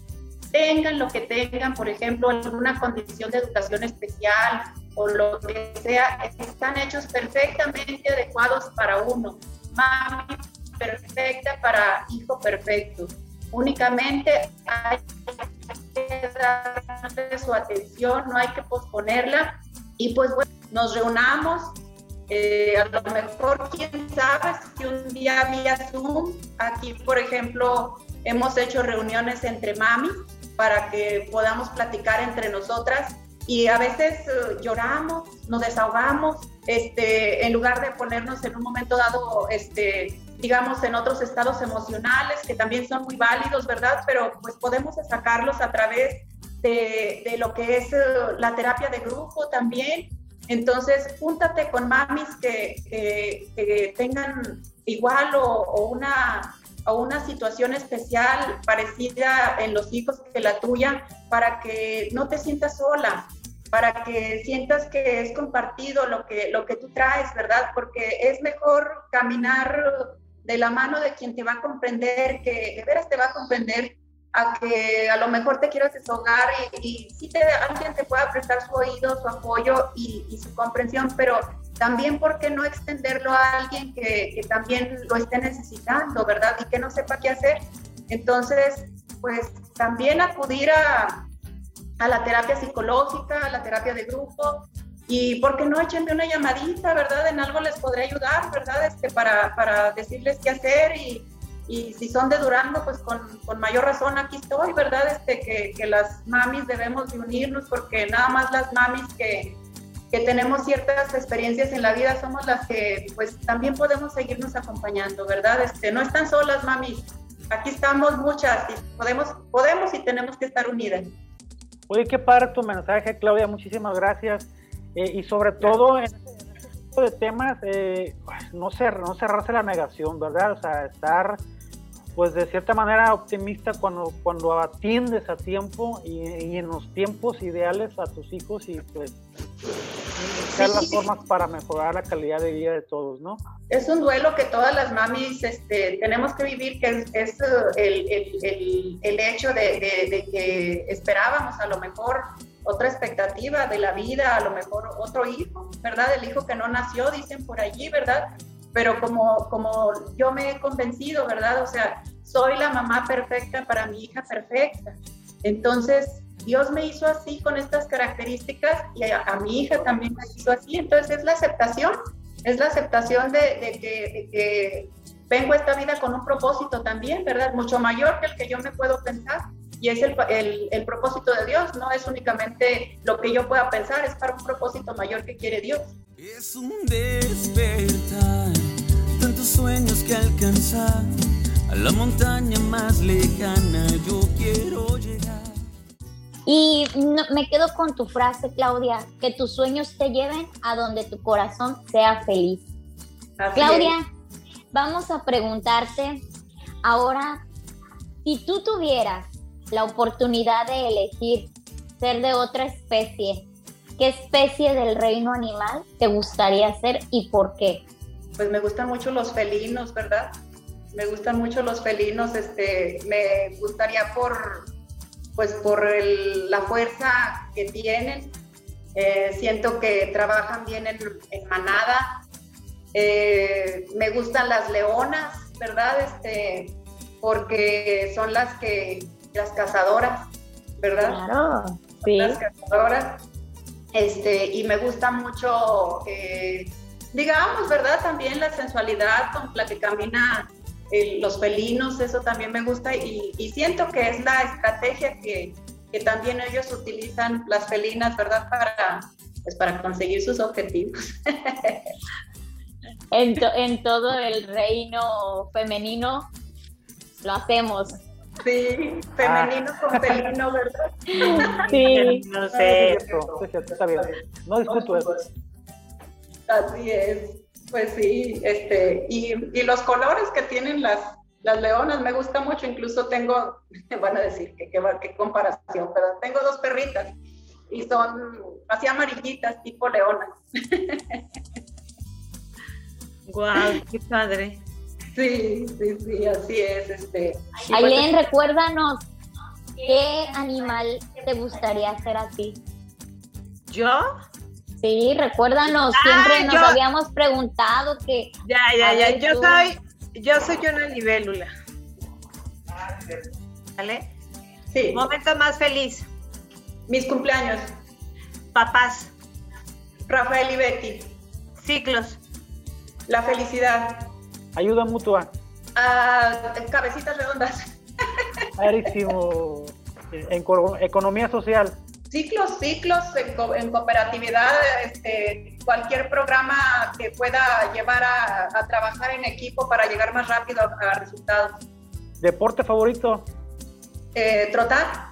tengan lo que tengan, por ejemplo, alguna condición de educación especial o lo que sea, están hechos perfectamente adecuados para uno. Mami perfecta para hijo perfecto. Únicamente hay que darle su atención, no hay que posponerla. Y pues bueno, nos reunamos. Eh, a lo mejor, quién sabe, si un día vía Zoom, aquí por ejemplo, hemos hecho reuniones entre mami para que podamos platicar entre nosotras y a veces eh, lloramos, nos desahogamos, este, en lugar de ponernos en un momento dado, este, digamos, en otros estados emocionales que también son muy válidos, ¿verdad? Pero pues podemos sacarlos a través de, de lo que es eh, la terapia de grupo también. Entonces, júntate con mamis que, que, tengan igual o, o, una, o una situación especial parecida en los hijos que la tuya, para que no te sientas sola, para que sientas que es compartido lo que, lo que tú traes, ¿verdad? Porque es mejor caminar de la mano de quien te va a comprender, que de veras te va a comprender, a que a lo mejor te quieras deshogar y, y sí te, alguien te pueda prestar su oído, su apoyo y, su comprensión, pero también, ¿por qué no extenderlo a alguien que, que, también lo esté necesitando, verdad? Y que no sepa qué hacer. Entonces, pues también acudir a, a la terapia psicológica, a la terapia de grupo, y por qué no echenme una llamadita, ¿verdad? En algo les podré ayudar, ¿verdad? Este, para, para decirles qué hacer y, y, si son de Durango, pues con, con, mayor razón aquí estoy, ¿verdad? Este, que, que, las mamis debemos de unirnos porque nada más las mamis que, que tenemos ciertas experiencias en la vida somos las que pues también podemos seguirnos acompañando, ¿verdad? Este, no están solas, mamis. Aquí estamos muchas y podemos, podemos y tenemos que estar unidas. Oye, qué padre tu mensaje, Claudia. Muchísimas gracias. Eh, y sobre todo en este, tipo de temas, eh, no, ser, no cerrarse la negación, ¿verdad? O sea, estar, pues de cierta manera optimista cuando, cuando atiendes a tiempo y, en los tiempos ideales a tus hijos y pues buscar las formas para mejorar la calidad de vida de todos, ¿no? Es un duelo que todas las mamis este, tenemos que vivir, que es, el, el, el, hecho de, de, de que esperábamos a lo mejor otra expectativa de la vida, a lo mejor otro hijo, ¿verdad? El hijo que no nació, dicen por allí, ¿verdad? Pero como, como yo me he convencido, ¿verdad? O sea, soy la mamá perfecta para mi hija perfecta. Entonces, Dios me hizo así con estas características y a, mi hija también me hizo así. Entonces, es la aceptación, es la aceptación de, de, que, de que vengo a esta vida con un propósito también, ¿verdad? Mucho mayor que el que yo me puedo pensar y es el, el, el, propósito de Dios, no es únicamente lo que yo pueda pensar, es para un propósito mayor que quiere Dios. Es un despertar, sueños que alcanzar, a la montaña más lejana yo quiero llegar. Y me quedo con tu frase, Claudia, que tus sueños te lleven a donde tu corazón sea feliz. Claudia, vamos a preguntarte ahora, si tú tuvieras la oportunidad de elegir ser de otra especie, ¿qué especie del reino animal te gustaría ser y por qué? Pues me gustan mucho los felinos, ¿verdad? Me gustan mucho los felinos, este, me gustaría por, pues por la fuerza que tienen, eh, siento que trabajan bien en, manada, eh, me gustan las leonas, ¿verdad? Este, porque son las que las cazadoras, ¿verdad? Claro, sí. Las cazadoras. Este, y me gusta mucho, eh, digamos, ¿verdad? También la sensualidad con la que camina los felinos, eso también me gusta y, siento que es la estrategia que, que, también ellos utilizan, las felinas, ¿verdad? Para, pues, para conseguir sus objetivos. en, en todo el reino femenino lo hacemos. Sí, femenino con felino, ¿verdad? Sí. No sé, está bien. No discuto eso. Así es. Pues sí, este, y, y los colores que tienen las, las leonas me gusta mucho, incluso tengo, *laughs* van a decir que qué comparación, pero tengo dos perritas y son así amarillitas, tipo leonas. *laughs* Guau, qué padre. Sí, sí, sí, así es. Este, Aileen, recuérdanos, ¿qué animal te gustaría ser a ti? ¿Yo? Sí, recuérdanos, ah, siempre nos habíamos preguntado que... Ya, ya, ya, yo soy, yo soy una libélula. ¿Vale? Sí. Momento más feliz. Mis cumpleaños. Papás. Rafael y Betty. Ciclos. La felicidad. Ayuda mutua. Ah, cabecitas redondas. *laughs* Clarísimo. En economía social. Ciclos, ciclos en, cooperatividad, este, cualquier programa que pueda llevar a, trabajar en equipo para llegar más rápido a, resultados. ¿Deporte favorito? Eh, trotar.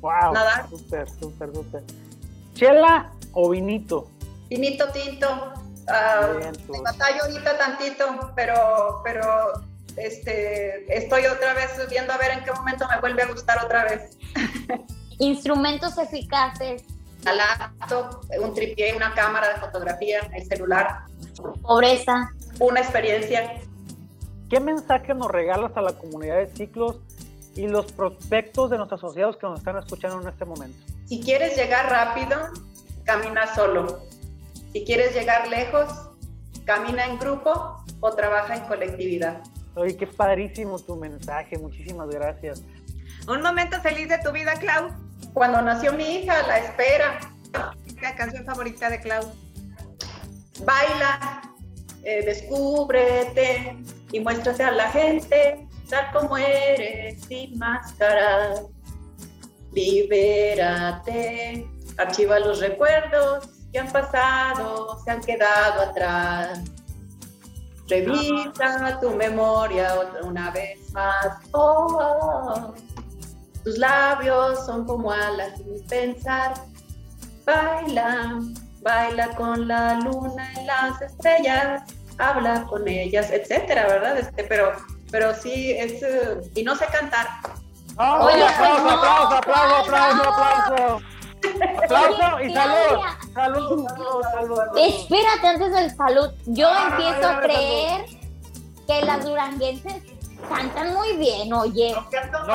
Wow. Nadar. Súper, súper, súper. ¿Chela o vinito? Vinito tinto. Uh, me batallo ahorita tantito, pero, pero este, estoy otra vez viendo a ver en qué momento me vuelve a gustar otra vez. *laughs* Instrumentos eficaces. La laptop, un tripié, una cámara de fotografía, el celular. Pobreza. Una experiencia. ¿Qué mensaje nos regalas a la comunidad de ciclos y los prospectos de nuestros asociados que nos están escuchando en este momento? Si quieres llegar rápido, camina solo. Si quieres llegar lejos, camina en grupo o trabaja en colectividad. Oye, qué padrísimo tu mensaje, muchísimas gracias. Un momento feliz de tu vida, Clau. Cuando nació mi hija, la espera. ¿La canción favorita de Clau? Baila, eh, descúbrete y muéstrate a la gente tal como eres, sin máscara. Libérate, archiva los recuerdos que han pasado, se han quedado atrás. Revisa tu memoria otra una vez más. Oh, tus labios son como alas sin pensar. Baila, baila con la luna y las estrellas, habla con ellas, etcétera, ¿verdad? Este, pero, pero sí es eh, y no sé cantar. Oye, aplauso, aplauso, aplauso, aplauso, aplauso. Aplauso y salud. Salud, salud, Espérate antes del salud. Yo empiezo a creer que las duranguenses cantan muy bien, oye. No cantan,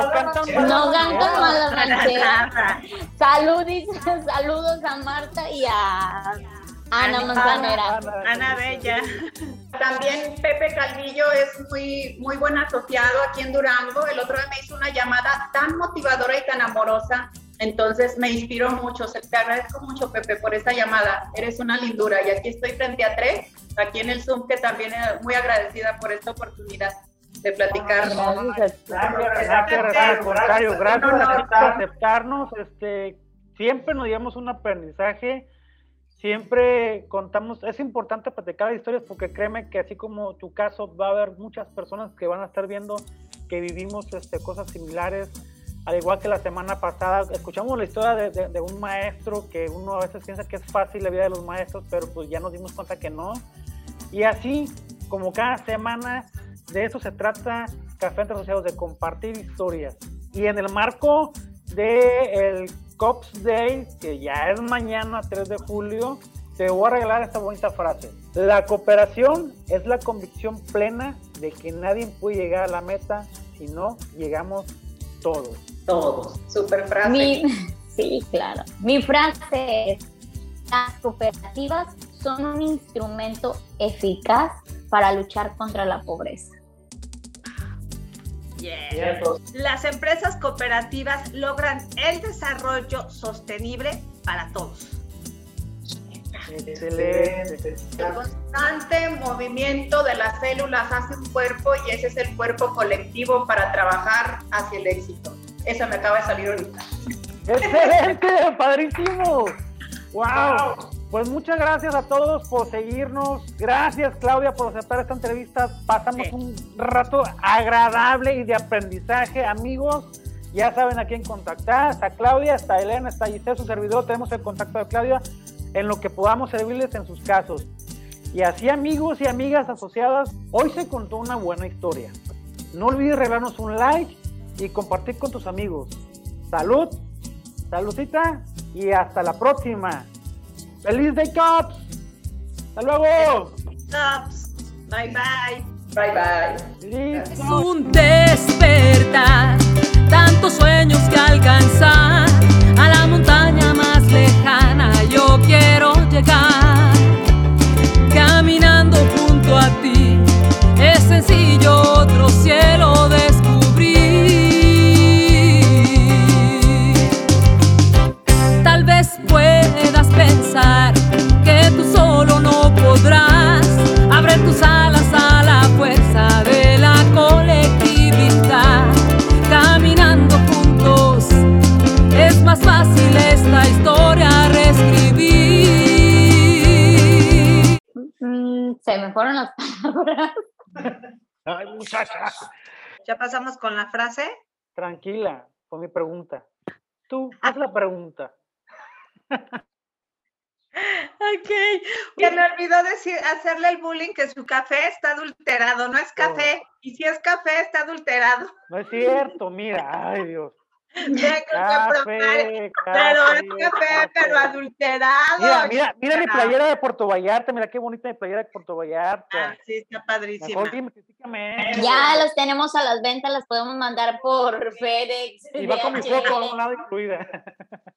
no cantan mal las Salud, *laughs* saludos a Marta y a Ana Manzanera. Ana Bella. También Pepe Calvillo es muy, muy buen asociado aquí en Durango. El otro día me hizo una llamada tan motivadora y tan amorosa entonces me inspiró mucho, te agradezco mucho Pepe por esta llamada, eres una lindura y aquí estoy frente a tres, aquí en el Zoom, que también es muy agradecida por esta oportunidad de platicar. Gracias, gracias, gracias. por aceptarnos, este, siempre nos llevamos un aprendizaje, siempre contamos, es importante platicar historias porque créeme que así como tu caso va a haber muchas personas que van a estar viendo que vivimos este, cosas similares, al igual que la semana pasada, escuchamos la historia de, un maestro que uno a veces piensa que es fácil la vida de los maestros, pero pues ya nos dimos cuenta que no. Y así, como cada semana, de eso se trata Café entre Asociados, de compartir historias. Y en el marco del el Cops Day, que ya es mañana, 3 de julio, te voy a regalar esta bonita frase. La cooperación es la convicción plena de que nadie puede llegar a la meta si no llegamos todos. Todos. Super frase. *laughs* sí, claro. Mi frase es, las cooperativas son un instrumento eficaz para luchar contra la pobreza. Las empresas cooperativas logran el desarrollo sostenible para todos. Excelente. El constante movimiento de las células hace un cuerpo y ese es el cuerpo colectivo para trabajar hacia el éxito. Eso me acaba de salir ahorita. ¡Excelente! ¡Padrísimo! ¡Wow! Pues muchas gracias a todos por seguirnos. Gracias, Claudia, por aceptar esta entrevista. Pasamos un rato agradable y de aprendizaje. Amigos, ya saben a quién contactar. Está Claudia, está Elena, está Giselle, su servidor. Tenemos el contacto de Claudia en lo que podamos servirles en sus casos. Y así, amigos y amigas asociadas, hoy se contó una buena historia. No olvides regalarnos un like y compartir con tus amigos. Salud, saludcita y hasta la próxima. ¡Feliz Day Cops! ¡Hasta luego! Cops, bye bye. Bye bye. Es un despertar, tantos sueños que alcanzar a la montaña más lejana. Yo quiero llegar caminando junto a ti. Es sencillo otro cielo descubrir. Fueron las *laughs* palabras. Ay, muchacha. Ya pasamos con la frase. Tranquila, con mi pregunta. Tú, haz la pregunta. Ok. Que me olvidó decir, hacerle el bullying que su café está adulterado. No es café. Y si es café, está adulterado. No es cierto, mira, ay Dios. Tengo que probar. Café, Pero es café, café, pero café. adulterado. Mira, mira, mira mi Ah, playera de Puerto Vallarta, mira qué bonita mi playera de Puerto Ah, Vallarta. sí, está padrísima. Mejor dime, critícame. Ya los tenemos a las ventas, las podemos mandar por FedEx. Y va con mi foto a un lado incluida. *laughs*